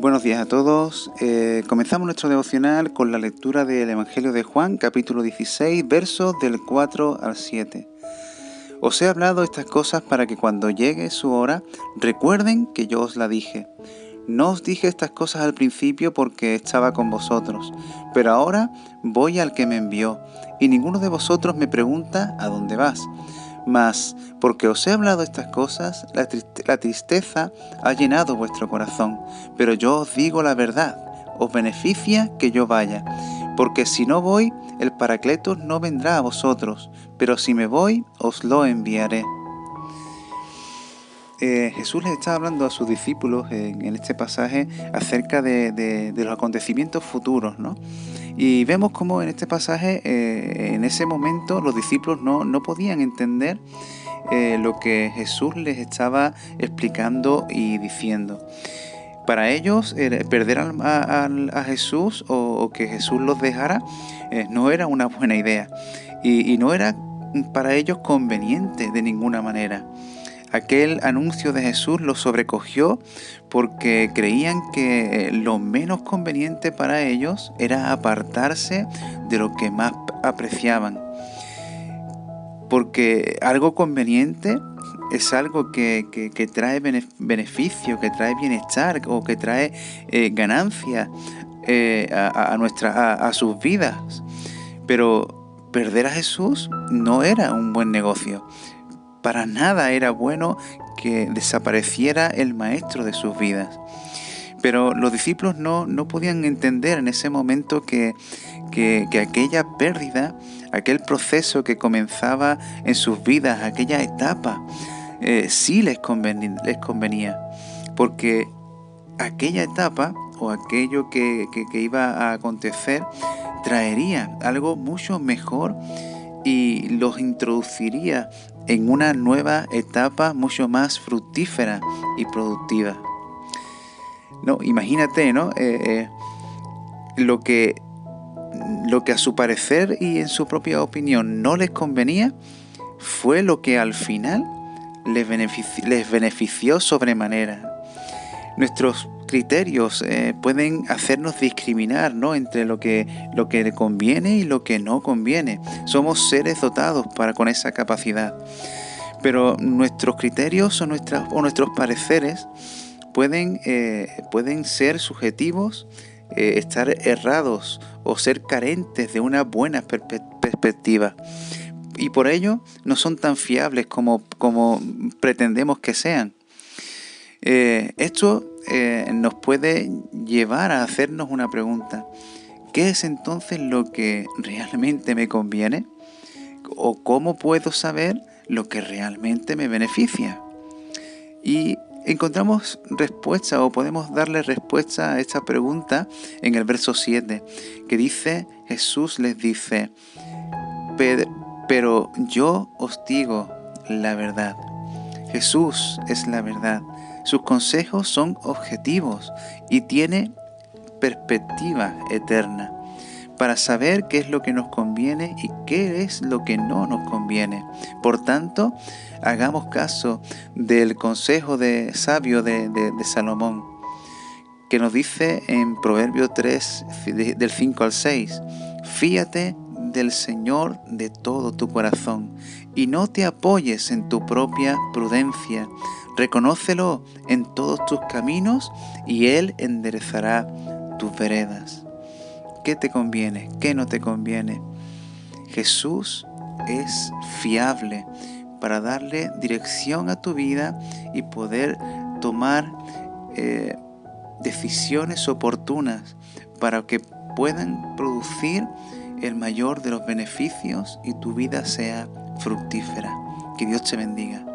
Buenos días a todos. Eh, comenzamos nuestro devocional con la lectura del Evangelio de Juan, capítulo 16, versos del 4 al 7. Os he hablado estas cosas para que cuando llegue su hora recuerden que yo os la dije. No os dije estas cosas al principio porque estaba con vosotros, pero ahora voy al que me envió, y ninguno de vosotros me pregunta a dónde vas. Mas, porque os he hablado estas cosas, la, tristeza ha llenado vuestro corazón. Pero yo os digo la verdad, os beneficia que yo vaya. Porque si no voy, el Paracletos no vendrá a vosotros, pero si me voy, os lo enviaré. Eh, Jesús les está hablando a sus discípulos en, este pasaje acerca de, los acontecimientos futuros, ¿no? Y vemos cómo en este pasaje, eh, en ese momento, los discípulos no, podían entender eh, lo que Jesús les estaba explicando y diciendo. Para ellos, perder a, Jesús o, que Jesús los dejara eh, no era una buena idea y no era para ellos conveniente de ninguna manera. Aquel anuncio de Jesús los sobrecogió porque creían que lo menos conveniente para ellos era apartarse de lo que más apreciaban. Porque algo conveniente es algo que, trae beneficio, que trae bienestar o que trae eh, ganancia eh, a, nuestra, a sus vidas. Pero perder a Jesús no era un buen negocio. Para nada era bueno que desapareciera el maestro de sus vidas. Pero los discípulos no, no podían entender en ese momento que, aquella pérdida, aquel proceso que comenzaba en sus vidas, aquella etapa, eh, sí les convenía, les convenía. Porque aquella etapa o aquello que, que iba a acontecer traería algo mucho mejor y los introduciría en una nueva etapa mucho más fructífera y productiva. No, imagínate, ¿no? Eh, eh, lo, que, lo que a su parecer y en su propia opinión no les convenía fue lo que al final les les benefició sobremanera. Nuestros criterios eh, pueden hacernos discriminar ¿no? entre lo que, lo que conviene y lo que no conviene. Somos seres dotados para, con esa capacidad. Pero nuestros criterios o, nuestras, o nuestros pareceres pueden, eh, pueden ser subjetivos, eh, estar errados o ser carentes de una buena perspectiva. Y por ello no son tan fiables como, como pretendemos que sean. esto eh, nos puede llevar a hacernos una pregunta. ¿Qué es entonces lo que realmente me conviene? ¿O cómo puedo saber lo que realmente me beneficia? Y encontramos respuesta o podemos darle respuesta a esta pregunta en el verso 7, que dice, Jesús les dice, pero yo os digo la verdad. Jesús es la verdad. Sus consejos son objetivos y tiene perspectiva eterna para saber qué es lo que nos conviene y qué es lo que no nos conviene. Por tanto, hagamos caso del consejo de sabio de, Salomón, que nos dice en Proverbio 3, del 5 al 6, fíate del Señor de todo tu corazón y no te apoyes en tu propia prudencia. Reconócelo en todos tus caminos y Él enderezará tus veredas. ¿Qué te conviene? ¿Qué no te conviene? Jesús es fiable para darle dirección a tu vida y poder tomar eh, decisiones oportunas para que puedan producir el mayor de los beneficios y tu vida sea fructífera. Que Dios te bendiga.